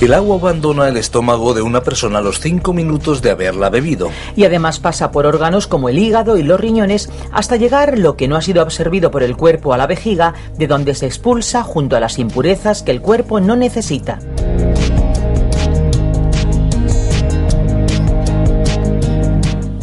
El agua abandona el estómago de una persona a los 5 minutos de haberla bebido. Y además pasa por órganos como el hígado y los riñones hasta llegar lo que no ha sido absorbido por el cuerpo a la vejiga, de donde se expulsa junto a las impurezas que el cuerpo no necesita.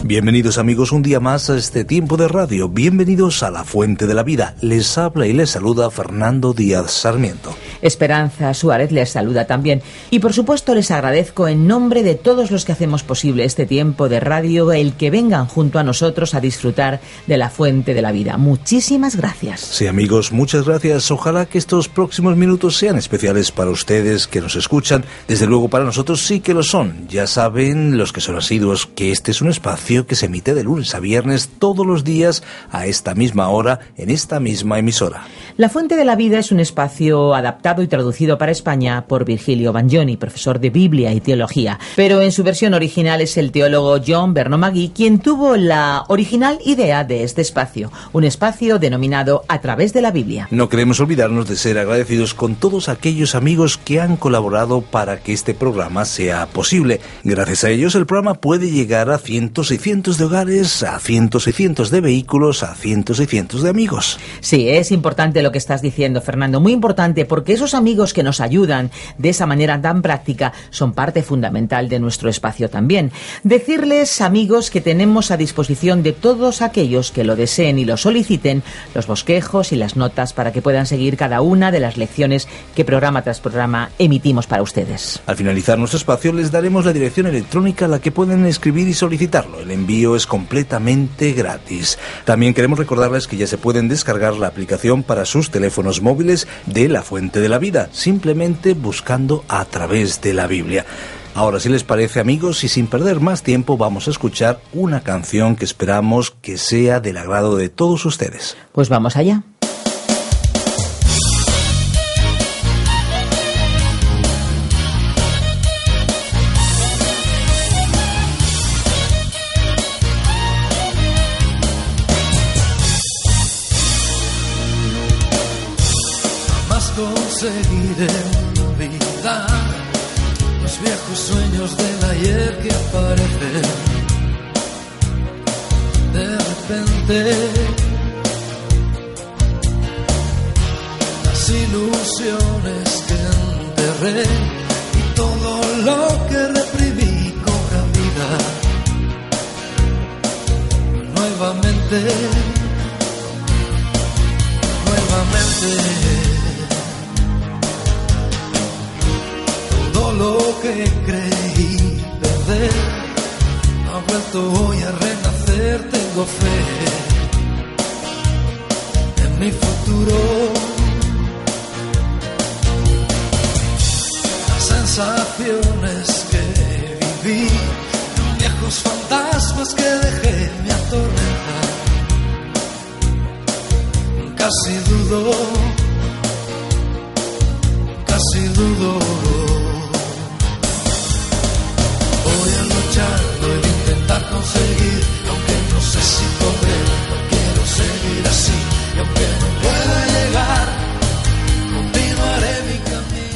Bienvenidos amigos un día más a este tiempo de radio. Bienvenidos a la Fuente de la Vida. Les habla y les saluda Fernando Díaz Sarmiento. Esperanza Suárez les saluda también. Y por supuesto les agradezco en nombre de todos los que hacemos posible este tiempo de radio el que vengan junto a nosotros a disfrutar de la Fuente de la Vida. Muchísimas gracias. Sí amigos, muchas gracias. Ojalá que estos próximos minutos sean especiales para ustedes que nos escuchan. Desde luego para nosotros sí que lo son. Ya saben los que son asiduos que este es un espacio que se emite de lunes a viernes todos los días a esta misma hora en esta misma emisora. La Fuente de la Vida es un espacio adaptado y traducido para España por Virgilio Bagnoni, profesor de Biblia y Teología, pero en su versión original es el teólogo John Bernomagui quien tuvo la original idea de este espacio, un espacio denominado A través de la Biblia. No queremos olvidarnos de ser agradecidos con todos aquellos amigos que han colaborado para que este programa sea posible. Gracias a ellos el programa puede llegar a cientos y cientos de hogares, a cientos y cientos de vehículos, a cientos y cientos de amigos. Sí, es importante lo que estás diciendo, Fernando, muy importante, porque esos amigos que nos ayudan de esa manera tan práctica son parte fundamental de nuestro espacio también. Decirles, amigos, que tenemos a disposición de todos aquellos que lo deseen y lo soliciten los bosquejos y las notas para que puedan seguir cada una de las lecciones que programa tras programa emitimos para ustedes. Al finalizar nuestro espacio les daremos la dirección electrónica a la que pueden escribir y solicitarlo. El envío es completamente gratis. También queremos recordarles que ya se pueden descargar la aplicación para sus teléfonos móviles de la Fuente de la Vida, simplemente buscando a través de la Biblia. Ahora, si les parece amigos, y sin perder más tiempo, vamos a escuchar una canción que esperamos que sea del agrado de todos ustedes. Pues vamos allá. Conseguiré olvidar los viejos sueños del ayer que aparecen de repente. Las ilusiones que enterré y todo lo que reprimí cobra vida nuevamente, nuevamente. Que creí perder ha vuelto hoy a renacer, tengo fe en mi futuro. Las sensaciones que viví, viejos fantasmas que dejé me atormentan. Casi dudo, casi dudo. Conseguir, aunque no sé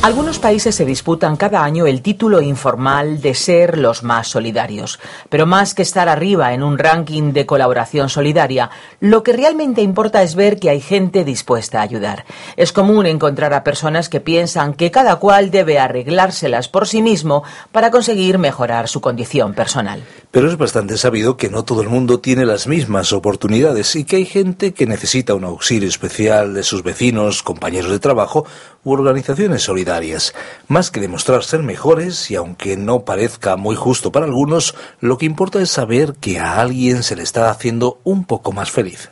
Algunos países se disputan cada año el título informal de ser los más solidarios, pero más que estar arriba en un ranking de colaboración solidaria, lo que realmente importa es ver que hay gente dispuesta a ayudar. Es común encontrar a personas que piensan que cada cual debe arreglárselas por sí mismo para conseguir mejorar su condición personal. Pero es bastante sabido que no todo el mundo tiene las mismas oportunidades y que hay gente que necesita un auxilio especial de sus vecinos, compañeros de trabajo u organizaciones solidarias. Más que demostrar ser mejores, y aunque no parezca muy justo para algunos, lo que importa es saber que a alguien se le está haciendo un poco más feliz.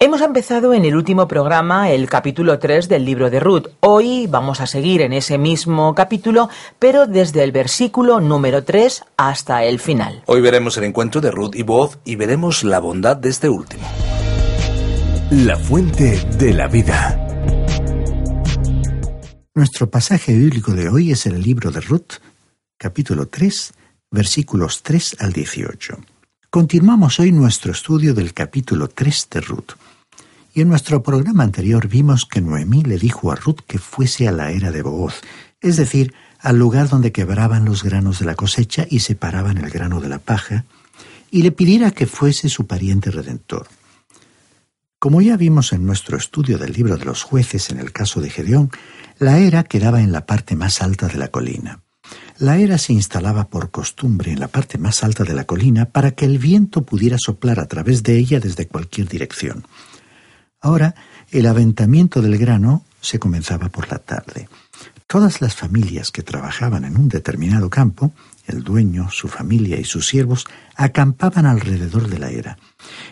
Hemos empezado en el último programa el capítulo 3 del libro de Ruth. Hoy vamos a seguir en ese mismo capítulo, pero desde el versículo número 3 hasta el final. Hoy veremos el encuentro de Ruth y Boaz y veremos la bondad de este último. La fuente de la vida. Nuestro pasaje bíblico de hoy es el libro de Ruth, capítulo 3, versículos 3 al 18. Continuamos hoy nuestro estudio del capítulo 3 de Ruth. Y en nuestro programa anterior vimos que Noemí le dijo a Ruth que fuese a la era de Booz, es decir, al lugar donde quebraban los granos de la cosecha y separaban el grano de la paja, y le pidiera que fuese su pariente redentor. Como ya vimos en nuestro estudio del libro de los jueces en el caso de Gedeón, la era quedaba en la parte más alta de la colina. La era se instalaba por costumbre en la parte más alta de la colina para que el viento pudiera soplar a través de ella desde cualquier dirección. Ahora, el aventamiento del grano se comenzaba por la tarde. Todas las familias que trabajaban en un determinado campo, el dueño, su familia y sus siervos, acampaban alrededor de la era.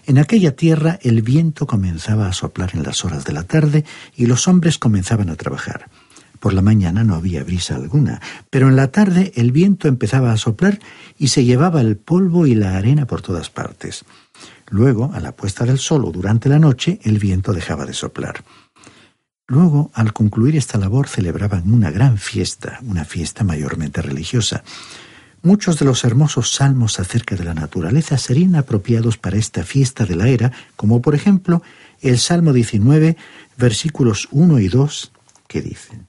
En aquella tierra el viento comenzaba a soplar en las horas de la tarde y los hombres comenzaban a trabajar. Por la mañana no había brisa alguna, pero en la tarde el viento empezaba a soplar y se llevaba el polvo y la arena por todas partes. Luego, a la puesta del sol o durante la noche, el viento dejaba de soplar. Luego, al concluir esta labor, celebraban una gran fiesta, una fiesta mayormente religiosa. Muchos de los hermosos salmos acerca de la naturaleza serían apropiados para esta fiesta de la era, como por ejemplo el Salmo 19, versículos 1 y 2, que dicen,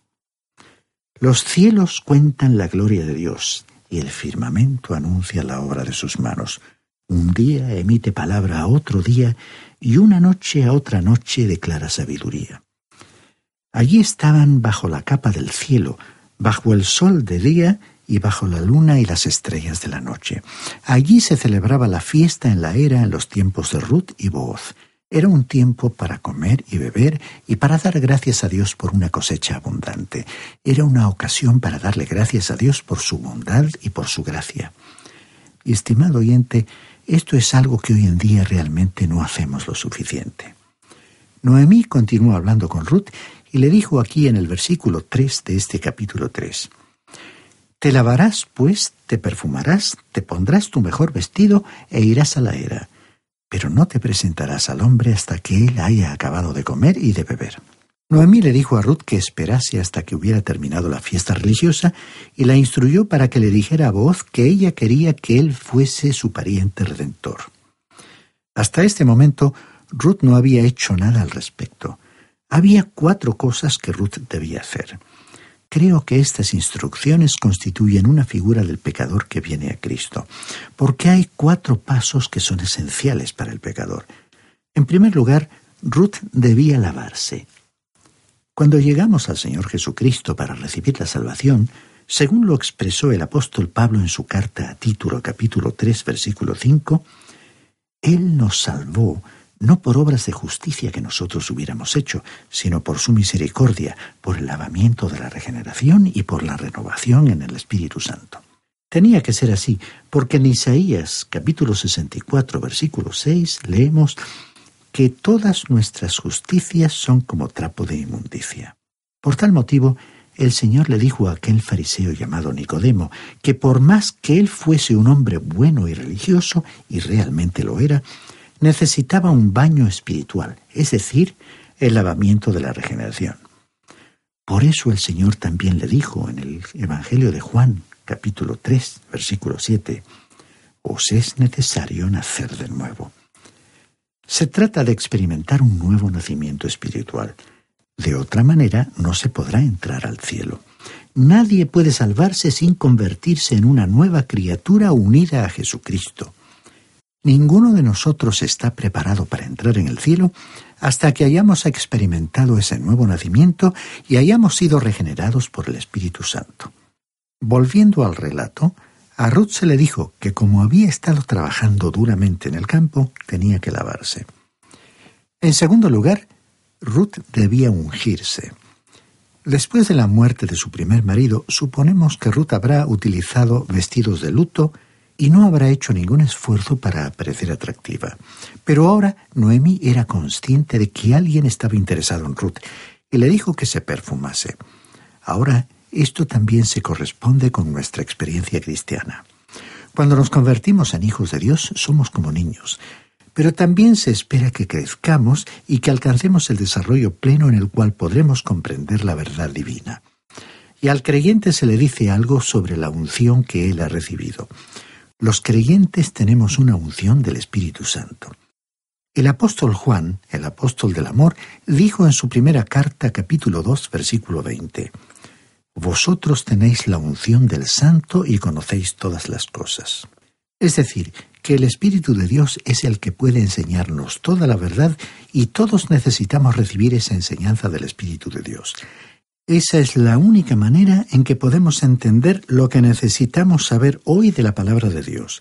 los cielos cuentan la gloria de Dios y el firmamento anuncia la obra de sus manos. Un día emite palabra a otro día y una noche a otra noche declara sabiduría. Allí estaban bajo la capa del cielo, bajo el sol de día y bajo la luna y las estrellas de la noche. Allí se celebraba la fiesta en la era en los tiempos de Ruth y Booz. Era un tiempo para comer y beber y para dar gracias a Dios por una cosecha abundante. Era una ocasión para darle gracias a Dios por su bondad y por su gracia. Estimado oyente, esto es algo que hoy en día realmente no hacemos lo suficiente. Noemí continuó hablando con Ruth y le dijo aquí en el versículo 3 de este capítulo 3. Te lavarás, pues, te perfumarás, te pondrás tu mejor vestido e irás a la era pero no te presentarás al hombre hasta que él haya acabado de comer y de beber. Noemí le dijo a Ruth que esperase hasta que hubiera terminado la fiesta religiosa y la instruyó para que le dijera a voz que ella quería que él fuese su pariente redentor. Hasta este momento, Ruth no había hecho nada al respecto. Había cuatro cosas que Ruth debía hacer. Creo que estas instrucciones constituyen una figura del pecador que viene a Cristo, porque hay cuatro pasos que son esenciales para el pecador. En primer lugar, Ruth debía lavarse. Cuando llegamos al Señor Jesucristo para recibir la salvación, según lo expresó el apóstol Pablo en su carta a Título capítulo 3 versículo 5, Él nos salvó no por obras de justicia que nosotros hubiéramos hecho, sino por su misericordia, por el lavamiento de la regeneración y por la renovación en el Espíritu Santo. Tenía que ser así, porque en Isaías capítulo 64 versículo 6 leemos que todas nuestras justicias son como trapo de inmundicia. Por tal motivo, el Señor le dijo a aquel fariseo llamado Nicodemo que por más que él fuese un hombre bueno y religioso, y realmente lo era, necesitaba un baño espiritual, es decir, el lavamiento de la regeneración. Por eso el Señor también le dijo en el Evangelio de Juan, capítulo 3, versículo 7, os es necesario nacer de nuevo. Se trata de experimentar un nuevo nacimiento espiritual. De otra manera no se podrá entrar al cielo. Nadie puede salvarse sin convertirse en una nueva criatura unida a Jesucristo. Ninguno de nosotros está preparado para entrar en el cielo hasta que hayamos experimentado ese nuevo nacimiento y hayamos sido regenerados por el Espíritu Santo. Volviendo al relato, a Ruth se le dijo que como había estado trabajando duramente en el campo, tenía que lavarse. En segundo lugar, Ruth debía ungirse. Después de la muerte de su primer marido, suponemos que Ruth habrá utilizado vestidos de luto y no habrá hecho ningún esfuerzo para parecer atractiva. Pero ahora Noemí era consciente de que alguien estaba interesado en Ruth y le dijo que se perfumase. Ahora, esto también se corresponde con nuestra experiencia cristiana. Cuando nos convertimos en hijos de Dios, somos como niños pero también se espera que crezcamos y que alcancemos el desarrollo pleno en el cual podremos comprender la verdad divina. Y al creyente se le dice algo sobre la unción que él ha recibido. Los creyentes tenemos una unción del Espíritu Santo. El apóstol Juan, el apóstol del amor, dijo en su primera carta capítulo 2 versículo 20, Vosotros tenéis la unción del Santo y conocéis todas las cosas. Es decir, que el Espíritu de Dios es el que puede enseñarnos toda la verdad y todos necesitamos recibir esa enseñanza del Espíritu de Dios. Esa es la única manera en que podemos entender lo que necesitamos saber hoy de la palabra de Dios.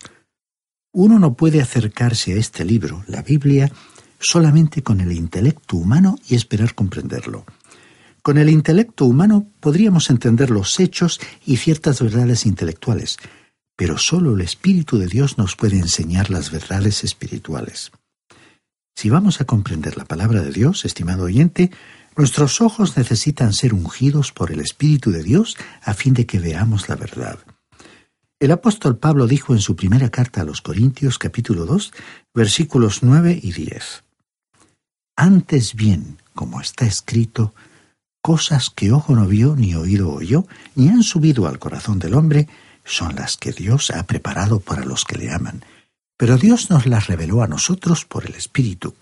Uno no puede acercarse a este libro, la Biblia, solamente con el intelecto humano y esperar comprenderlo. Con el intelecto humano podríamos entender los hechos y ciertas verdades intelectuales, pero solo el Espíritu de Dios nos puede enseñar las verdades espirituales. Si vamos a comprender la palabra de Dios, estimado oyente, nuestros ojos necesitan ser ungidos por el Espíritu de Dios a fin de que veamos la verdad. El apóstol Pablo dijo en su primera carta a los Corintios capítulo 2 versículos 9 y 10. Antes bien, como está escrito, cosas que ojo no vio ni oído oyó, ni han subido al corazón del hombre, son las que Dios ha preparado para los que le aman. Pero Dios nos las reveló a nosotros por el Espíritu,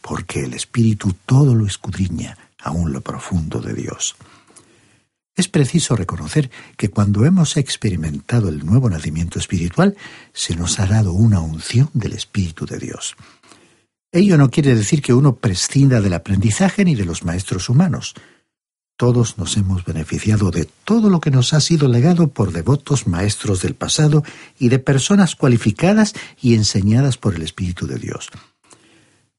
porque el Espíritu todo lo escudriña, aún lo profundo de Dios. Es preciso reconocer que cuando hemos experimentado el nuevo nacimiento espiritual, se nos ha dado una unción del Espíritu de Dios. Ello no quiere decir que uno prescinda del aprendizaje ni de los maestros humanos. Todos nos hemos beneficiado de todo lo que nos ha sido legado por devotos maestros del pasado y de personas cualificadas y enseñadas por el Espíritu de Dios.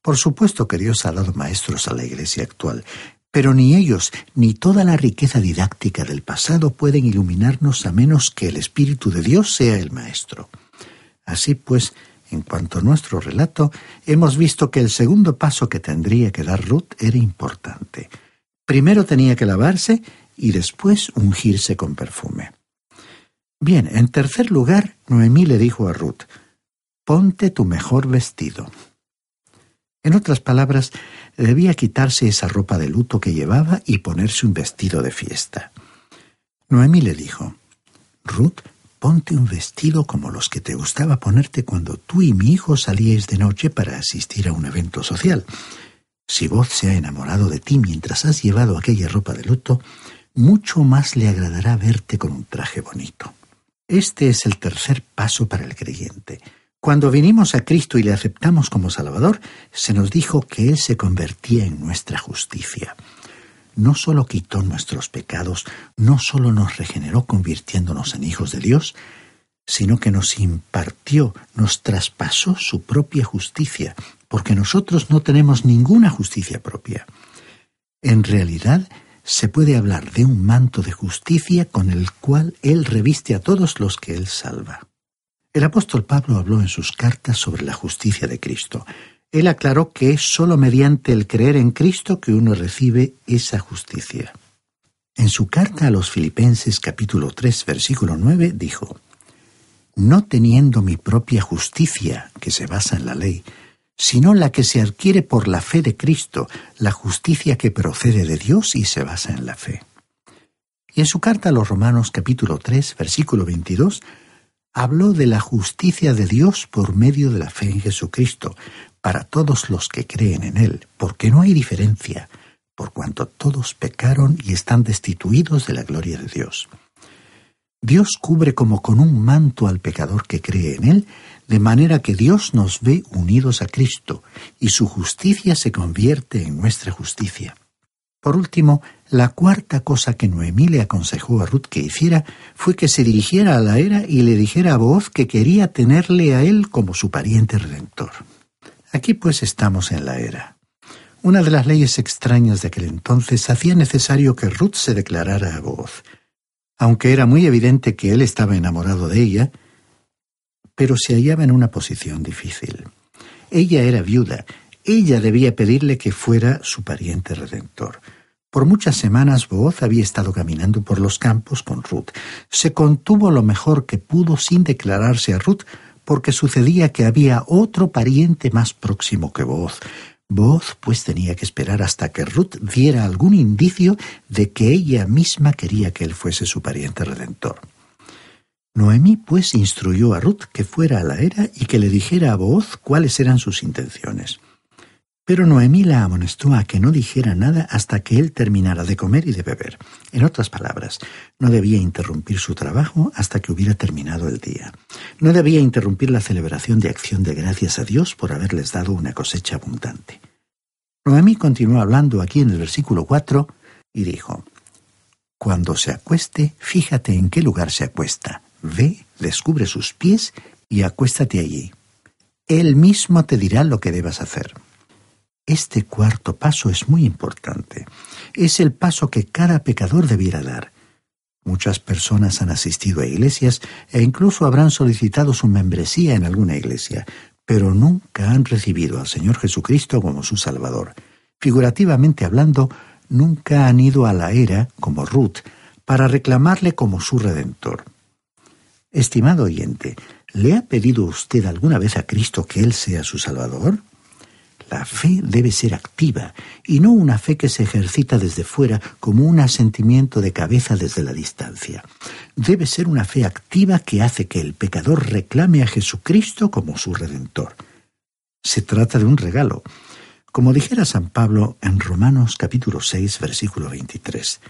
Por supuesto que Dios ha dado maestros a la Iglesia actual, pero ni ellos ni toda la riqueza didáctica del pasado pueden iluminarnos a menos que el Espíritu de Dios sea el Maestro. Así pues, en cuanto a nuestro relato, hemos visto que el segundo paso que tendría que dar Ruth era importante. Primero tenía que lavarse y después ungirse con perfume. Bien, en tercer lugar, Noemí le dijo a Ruth, ponte tu mejor vestido. En otras palabras, debía quitarse esa ropa de luto que llevaba y ponerse un vestido de fiesta. Noemí le dijo, Ruth, ponte un vestido como los que te gustaba ponerte cuando tú y mi hijo salíais de noche para asistir a un evento social. Si vos se ha enamorado de ti mientras has llevado aquella ropa de luto, mucho más le agradará verte con un traje bonito. Este es el tercer paso para el creyente. Cuando vinimos a Cristo y le aceptamos como Salvador, se nos dijo que Él se convertía en nuestra justicia. No solo quitó nuestros pecados, no solo nos regeneró convirtiéndonos en hijos de Dios, sino que nos impartió, nos traspasó su propia justicia, porque nosotros no tenemos ninguna justicia propia. En realidad, se puede hablar de un manto de justicia con el cual Él reviste a todos los que Él salva. El apóstol Pablo habló en sus cartas sobre la justicia de Cristo. Él aclaró que es sólo mediante el creer en Cristo que uno recibe esa justicia. En su carta a los Filipenses capítulo 3 versículo 9 dijo, No teniendo mi propia justicia, que se basa en la ley, sino la que se adquiere por la fe de Cristo, la justicia que procede de Dios y se basa en la fe. Y en su carta a los Romanos capítulo 3, versículo 22, habló de la justicia de Dios por medio de la fe en Jesucristo, para todos los que creen en Él, porque no hay diferencia, por cuanto todos pecaron y están destituidos de la gloria de Dios. Dios cubre como con un manto al pecador que cree en Él, de manera que Dios nos ve unidos a Cristo y su justicia se convierte en nuestra justicia. Por último, la cuarta cosa que Noemí le aconsejó a Ruth que hiciera fue que se dirigiera a la era y le dijera a voz que quería tenerle a él como su pariente redentor. Aquí pues estamos en la era. Una de las leyes extrañas de aquel entonces hacía necesario que Ruth se declarara a voz. Aunque era muy evidente que él estaba enamorado de ella, pero se hallaba en una posición difícil. Ella era viuda, ella debía pedirle que fuera su pariente redentor. Por muchas semanas Booz había estado caminando por los campos con Ruth. Se contuvo lo mejor que pudo sin declararse a Ruth porque sucedía que había otro pariente más próximo que Booz, Voz pues tenía que esperar hasta que Ruth diera algún indicio de que ella misma quería que él fuese su pariente redentor. Noemí pues instruyó a Ruth que fuera a la era y que le dijera a Booz cuáles eran sus intenciones. Pero Noemí la amonestó a que no dijera nada hasta que él terminara de comer y de beber. En otras palabras, no debía interrumpir su trabajo hasta que hubiera terminado el día. No debía interrumpir la celebración de acción de gracias a Dios por haberles dado una cosecha abundante. Noemí continuó hablando aquí en el versículo 4 y dijo, Cuando se acueste, fíjate en qué lugar se acuesta. Ve, descubre sus pies y acuéstate allí. Él mismo te dirá lo que debas hacer. Este cuarto paso es muy importante. Es el paso que cada pecador debiera dar. Muchas personas han asistido a iglesias e incluso habrán solicitado su membresía en alguna iglesia, pero nunca han recibido al Señor Jesucristo como su Salvador. Figurativamente hablando, nunca han ido a la era, como Ruth, para reclamarle como su Redentor. Estimado oyente, ¿le ha pedido usted alguna vez a Cristo que Él sea su Salvador? La fe debe ser activa y no una fe que se ejercita desde fuera como un asentimiento de cabeza desde la distancia. Debe ser una fe activa que hace que el pecador reclame a Jesucristo como su redentor. Se trata de un regalo. Como dijera San Pablo en Romanos capítulo 6 versículo 23,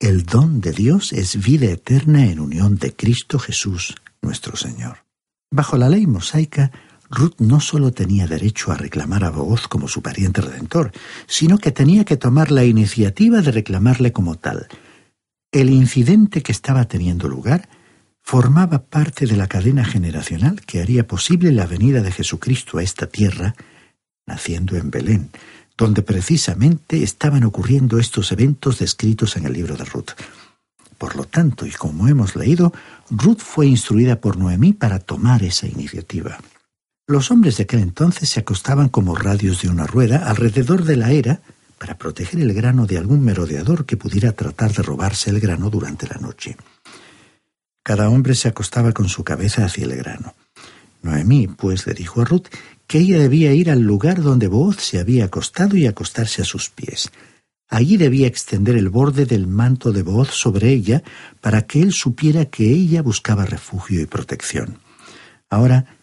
el don de Dios es vida eterna en unión de Cristo Jesús, nuestro Señor. Bajo la ley mosaica, Ruth no solo tenía derecho a reclamar a Booz como su pariente redentor, sino que tenía que tomar la iniciativa de reclamarle como tal. El incidente que estaba teniendo lugar formaba parte de la cadena generacional que haría posible la venida de Jesucristo a esta tierra, naciendo en Belén, donde precisamente estaban ocurriendo estos eventos descritos en el libro de Ruth. Por lo tanto, y como hemos leído, Ruth fue instruida por Noemí para tomar esa iniciativa. Los hombres de aquel entonces se acostaban como radios de una rueda alrededor de la era para proteger el grano de algún merodeador que pudiera tratar de robarse el grano durante la noche. Cada hombre se acostaba con su cabeza hacia el grano. Noemí, pues, le dijo a Ruth que ella debía ir al lugar donde Booz se había acostado y acostarse a sus pies. Allí debía extender el borde del manto de Booz sobre ella para que él supiera que ella buscaba refugio y protección. Ahora,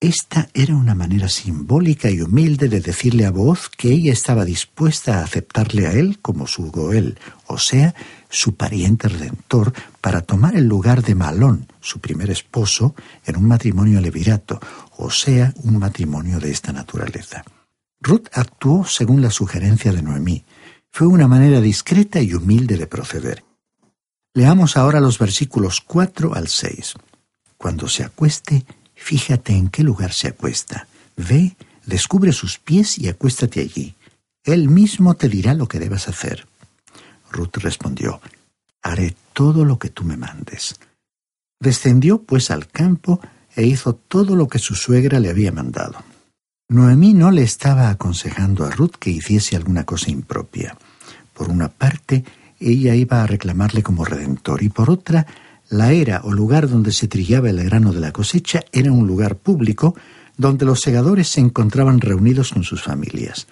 esta era una manera simbólica y humilde de decirle a voz que ella estaba dispuesta a aceptarle a él como su Goel, o sea, su pariente redentor, para tomar el lugar de Malón, su primer esposo, en un matrimonio levirato, o sea, un matrimonio de esta naturaleza. Ruth actuó según la sugerencia de Noemí. Fue una manera discreta y humilde de proceder. Leamos ahora los versículos 4 al 6. Cuando se acueste, Fíjate en qué lugar se acuesta. Ve, descubre sus pies y acuéstate allí. Él mismo te dirá lo que debas hacer. Ruth respondió, Haré todo lo que tú me mandes. Descendió pues al campo e hizo todo lo que su suegra le había mandado. Noemí no le estaba aconsejando a Ruth que hiciese alguna cosa impropia. Por una parte, ella iba a reclamarle como redentor y por otra, la era o lugar donde se trillaba el grano de la cosecha era un lugar público donde los segadores se encontraban reunidos con sus familias.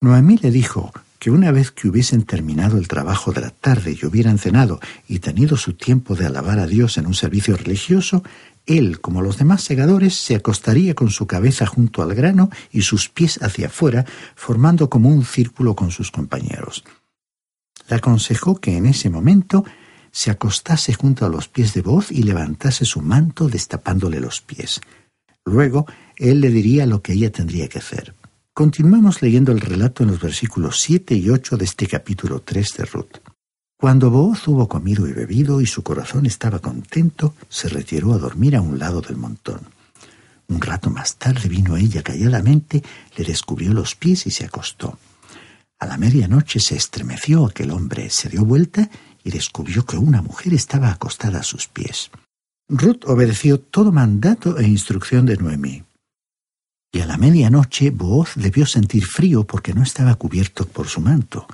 Noemí le dijo que una vez que hubiesen terminado el trabajo de la tarde y hubieran cenado y tenido su tiempo de alabar a Dios en un servicio religioso, él, como los demás segadores, se acostaría con su cabeza junto al grano y sus pies hacia afuera, formando como un círculo con sus compañeros. Le aconsejó que en ese momento se acostase junto a los pies de voz y levantase su manto destapándole los pies. Luego él le diría lo que ella tendría que hacer. Continuamos leyendo el relato en los versículos 7 y 8 de este capítulo 3 de Ruth. Cuando Booz hubo comido y bebido y su corazón estaba contento, se retiró a dormir a un lado del montón. Un rato más tarde vino ella calladamente, le descubrió los pies y se acostó. A la medianoche se estremeció aquel hombre, se dio vuelta y descubrió que una mujer estaba acostada a sus pies. Ruth obedeció todo mandato e instrucción de Noemí. Y a la medianoche Booz debió sentir frío porque no estaba cubierto por su manto.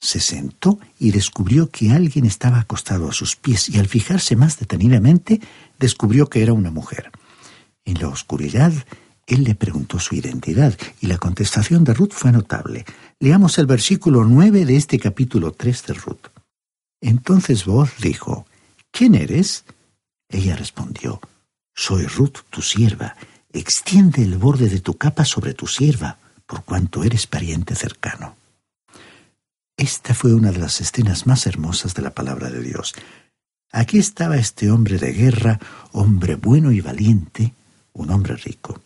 Se sentó y descubrió que alguien estaba acostado a sus pies y al fijarse más detenidamente descubrió que era una mujer. En la oscuridad él le preguntó su identidad y la contestación de Ruth fue notable. Leamos el versículo nueve de este capítulo tres de Ruth. Entonces Booz dijo, ¿Quién eres? Ella respondió, Soy Ruth, tu sierva. Extiende el borde de tu capa sobre tu sierva, por cuanto eres pariente cercano. Esta fue una de las escenas más hermosas de la palabra de Dios. Aquí estaba este hombre de guerra, hombre bueno y valiente, un hombre rico.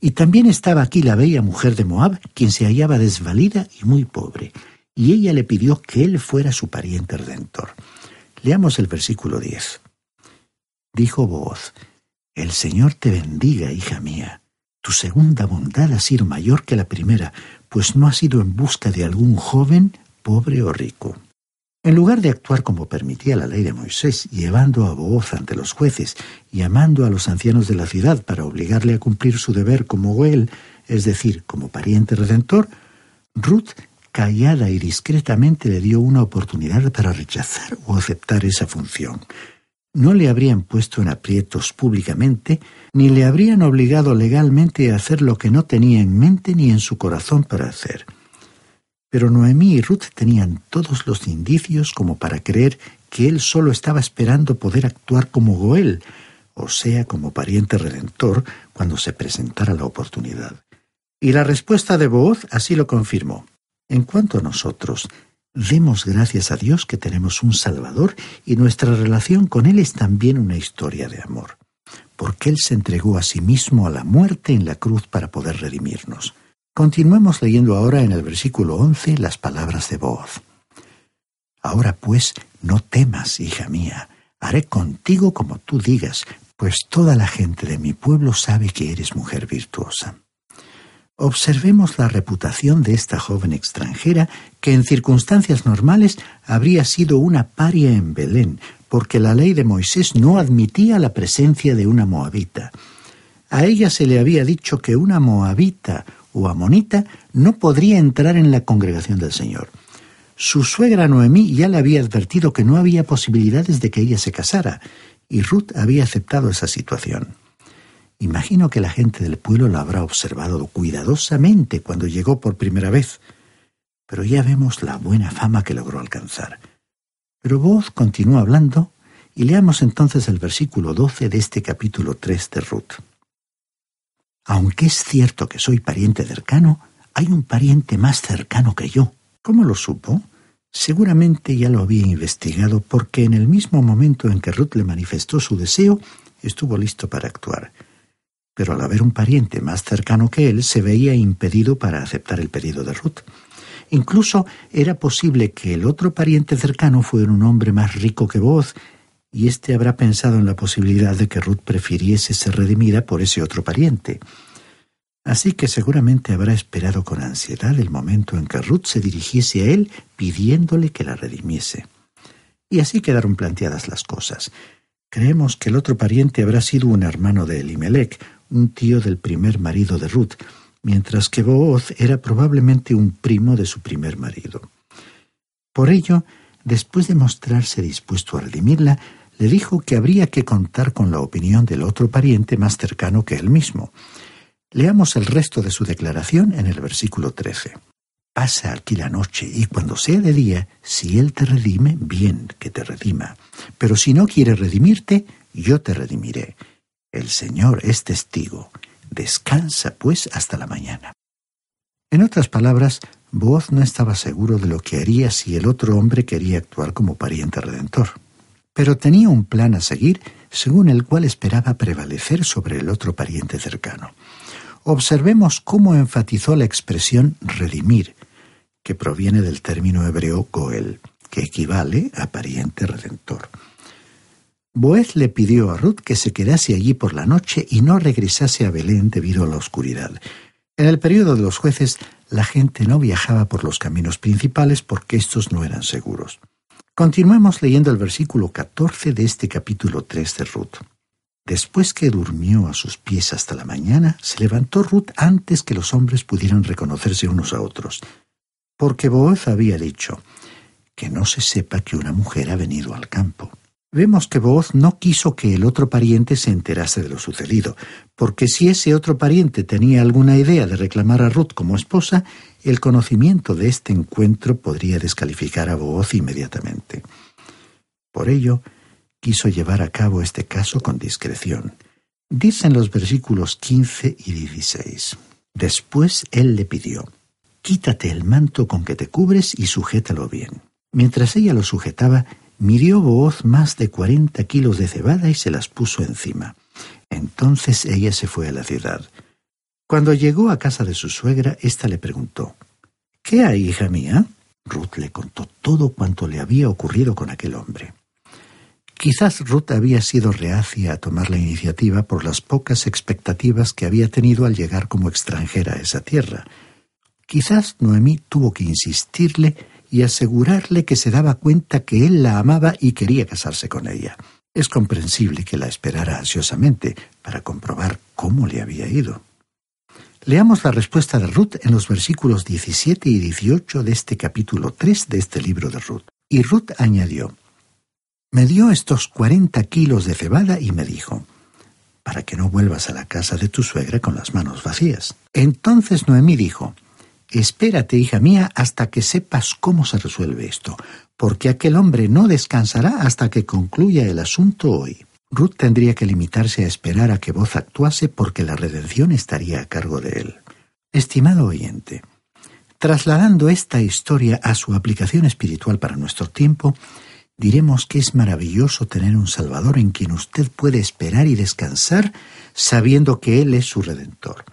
Y también estaba aquí la bella mujer de Moab, quien se hallaba desvalida y muy pobre, y ella le pidió que él fuera su pariente redentor. Leamos el versículo 10. Dijo Booz, El Señor te bendiga, hija mía. Tu segunda bondad ha sido mayor que la primera, pues no has ido en busca de algún joven, pobre o rico. En lugar de actuar como permitía la ley de Moisés, llevando a Booz ante los jueces y llamando a los ancianos de la ciudad para obligarle a cumplir su deber como Goel, es decir, como pariente redentor, Ruth, callada y discretamente, le dio una oportunidad para rechazar o aceptar esa función no le habrían puesto en aprietos públicamente, ni le habrían obligado legalmente a hacer lo que no tenía en mente ni en su corazón para hacer. Pero Noemí y Ruth tenían todos los indicios como para creer que él solo estaba esperando poder actuar como Goel, o sea, como pariente redentor, cuando se presentara la oportunidad. Y la respuesta de Booz así lo confirmó. En cuanto a nosotros, Demos gracias a Dios que tenemos un Salvador y nuestra relación con Él es también una historia de amor, porque Él se entregó a sí mismo a la muerte en la cruz para poder redimirnos. Continuemos leyendo ahora en el versículo 11 las palabras de voz. Ahora pues, no temas, hija mía, haré contigo como tú digas, pues toda la gente de mi pueblo sabe que eres mujer virtuosa. Observemos la reputación de esta joven extranjera que en circunstancias normales habría sido una paria en Belén, porque la ley de Moisés no admitía la presencia de una moabita. A ella se le había dicho que una moabita o amonita no podría entrar en la congregación del Señor. Su suegra Noemí ya le había advertido que no había posibilidades de que ella se casara, y Ruth había aceptado esa situación. Imagino que la gente del pueblo lo habrá observado cuidadosamente cuando llegó por primera vez, pero ya vemos la buena fama que logró alcanzar. Pero Voz continúa hablando y leamos entonces el versículo 12 de este capítulo 3 de Ruth. Aunque es cierto que soy pariente cercano, hay un pariente más cercano que yo. ¿Cómo lo supo? Seguramente ya lo había investigado porque en el mismo momento en que Ruth le manifestó su deseo, estuvo listo para actuar pero al haber un pariente más cercano que él, se veía impedido para aceptar el pedido de Ruth. Incluso era posible que el otro pariente cercano fuera un hombre más rico que vos, y éste habrá pensado en la posibilidad de que Ruth prefiriese ser redimida por ese otro pariente. Así que seguramente habrá esperado con ansiedad el momento en que Ruth se dirigiese a él pidiéndole que la redimiese. Y así quedaron planteadas las cosas. Creemos que el otro pariente habrá sido un hermano de Elimelech, un tío del primer marido de Ruth, mientras que Booz era probablemente un primo de su primer marido. Por ello, después de mostrarse dispuesto a redimirla, le dijo que habría que contar con la opinión del otro pariente más cercano que él mismo. Leamos el resto de su declaración en el versículo 13. Pasa aquí la noche y cuando sea de día, si él te redime, bien que te redima. Pero si no quiere redimirte, yo te redimiré el Señor es testigo. Descansa, pues, hasta la mañana. En otras palabras, Boaz no estaba seguro de lo que haría si el otro hombre quería actuar como pariente redentor. Pero tenía un plan a seguir según el cual esperaba prevalecer sobre el otro pariente cercano. Observemos cómo enfatizó la expresión redimir, que proviene del término hebreo goel, que equivale a pariente redentor. Boez le pidió a Ruth que se quedase allí por la noche y no regresase a Belén debido a la oscuridad. En el periodo de los jueces, la gente no viajaba por los caminos principales porque estos no eran seguros. Continuemos leyendo el versículo 14 de este capítulo 3 de Ruth. Después que durmió a sus pies hasta la mañana, se levantó Ruth antes que los hombres pudieran reconocerse unos a otros, porque Boaz había dicho, que no se sepa que una mujer ha venido al campo. Vemos que Booz no quiso que el otro pariente se enterase de lo sucedido, porque si ese otro pariente tenía alguna idea de reclamar a Ruth como esposa, el conocimiento de este encuentro podría descalificar a Booz inmediatamente. Por ello, quiso llevar a cabo este caso con discreción. Dicen los versículos 15 y 16. Después él le pidió, Quítate el manto con que te cubres y sujétalo bien. Mientras ella lo sujetaba, midió Booz más de cuarenta kilos de cebada y se las puso encima. Entonces ella se fue a la ciudad. Cuando llegó a casa de su suegra, ésta le preguntó ¿Qué hay, hija mía? Ruth le contó todo cuanto le había ocurrido con aquel hombre. Quizás Ruth había sido reacia a tomar la iniciativa por las pocas expectativas que había tenido al llegar como extranjera a esa tierra. Quizás Noemí tuvo que insistirle y asegurarle que se daba cuenta que él la amaba y quería casarse con ella. Es comprensible que la esperara ansiosamente para comprobar cómo le había ido. Leamos la respuesta de Ruth en los versículos 17 y 18 de este capítulo 3 de este libro de Ruth. Y Ruth añadió, Me dio estos cuarenta kilos de cebada y me dijo, para que no vuelvas a la casa de tu suegra con las manos vacías. Entonces Noemí dijo, Espérate, hija mía, hasta que sepas cómo se resuelve esto, porque aquel hombre no descansará hasta que concluya el asunto hoy. Ruth tendría que limitarse a esperar a que Voz actuase porque la redención estaría a cargo de él. Estimado oyente, trasladando esta historia a su aplicación espiritual para nuestro tiempo, diremos que es maravilloso tener un Salvador en quien usted puede esperar y descansar sabiendo que Él es su Redentor.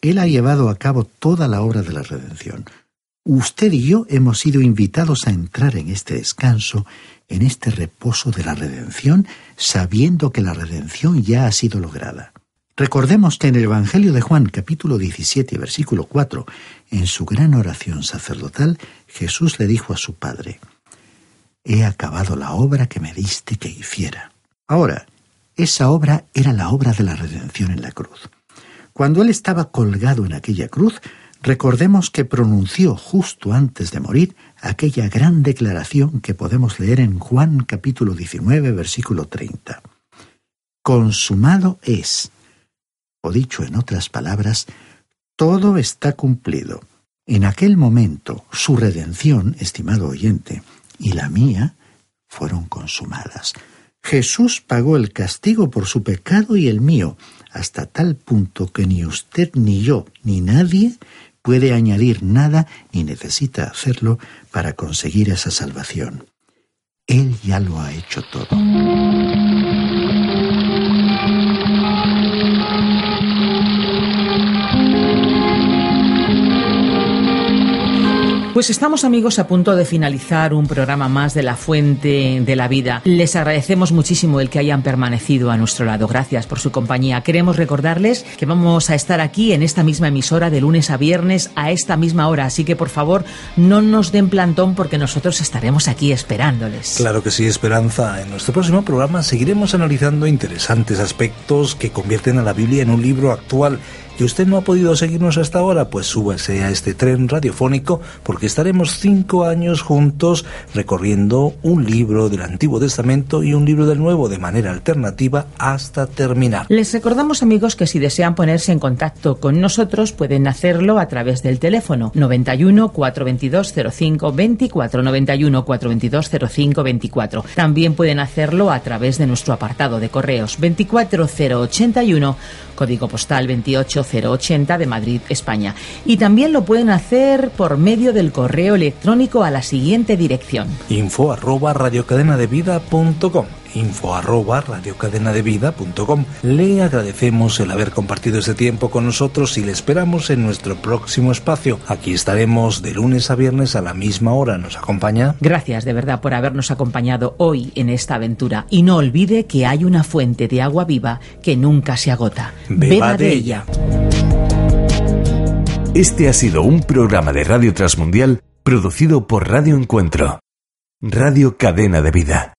Él ha llevado a cabo toda la obra de la redención. Usted y yo hemos sido invitados a entrar en este descanso, en este reposo de la redención, sabiendo que la redención ya ha sido lograda. Recordemos que en el Evangelio de Juan capítulo 17 versículo 4, en su gran oración sacerdotal, Jesús le dijo a su Padre, He acabado la obra que me diste que hiciera. Ahora, esa obra era la obra de la redención en la cruz. Cuando él estaba colgado en aquella cruz, recordemos que pronunció justo antes de morir aquella gran declaración que podemos leer en Juan capítulo 19, versículo 30. Consumado es. O dicho en otras palabras, todo está cumplido. En aquel momento, su redención, estimado oyente, y la mía, fueron consumadas. Jesús pagó el castigo por su pecado y el mío, hasta tal punto que ni usted ni yo ni nadie puede añadir nada ni necesita hacerlo para conseguir esa salvación. Él ya lo ha hecho todo. Pues estamos amigos a punto de finalizar un programa más de La Fuente de la Vida. Les agradecemos muchísimo el que hayan permanecido a nuestro lado. Gracias por su compañía. Queremos recordarles que vamos a estar aquí en esta misma emisora de lunes a viernes a esta misma hora. Así que por favor no nos den plantón porque nosotros estaremos aquí esperándoles. Claro que sí, Esperanza. En nuestro próximo programa seguiremos analizando interesantes aspectos que convierten a la Biblia en un libro actual y usted no ha podido seguirnos hasta ahora, pues súbase a este tren radiofónico porque estaremos cinco años juntos recorriendo un libro del Antiguo Testamento y un libro del Nuevo de manera alternativa hasta terminar. Les recordamos amigos que si desean ponerse en contacto con nosotros pueden hacerlo a través del teléfono 91 422 05 24 91 422 05 24. También pueden hacerlo a través de nuestro apartado de correos 24081 código postal 28080 de Madrid, España. Y también lo pueden hacer por medio del correo electrónico a la siguiente dirección. info arroba radiocadenadevida.com info arroba radiocadenadevida.com. Le agradecemos el haber compartido este tiempo con nosotros y le esperamos en nuestro próximo espacio. Aquí estaremos de lunes a viernes a la misma hora. ¿Nos acompaña? Gracias de verdad por habernos acompañado hoy en esta aventura. Y no olvide que hay una fuente de agua viva que nunca se agota. Beba de ella. Este ha sido un programa de Radio Transmundial producido por Radio Encuentro, Radio Cadena de Vida.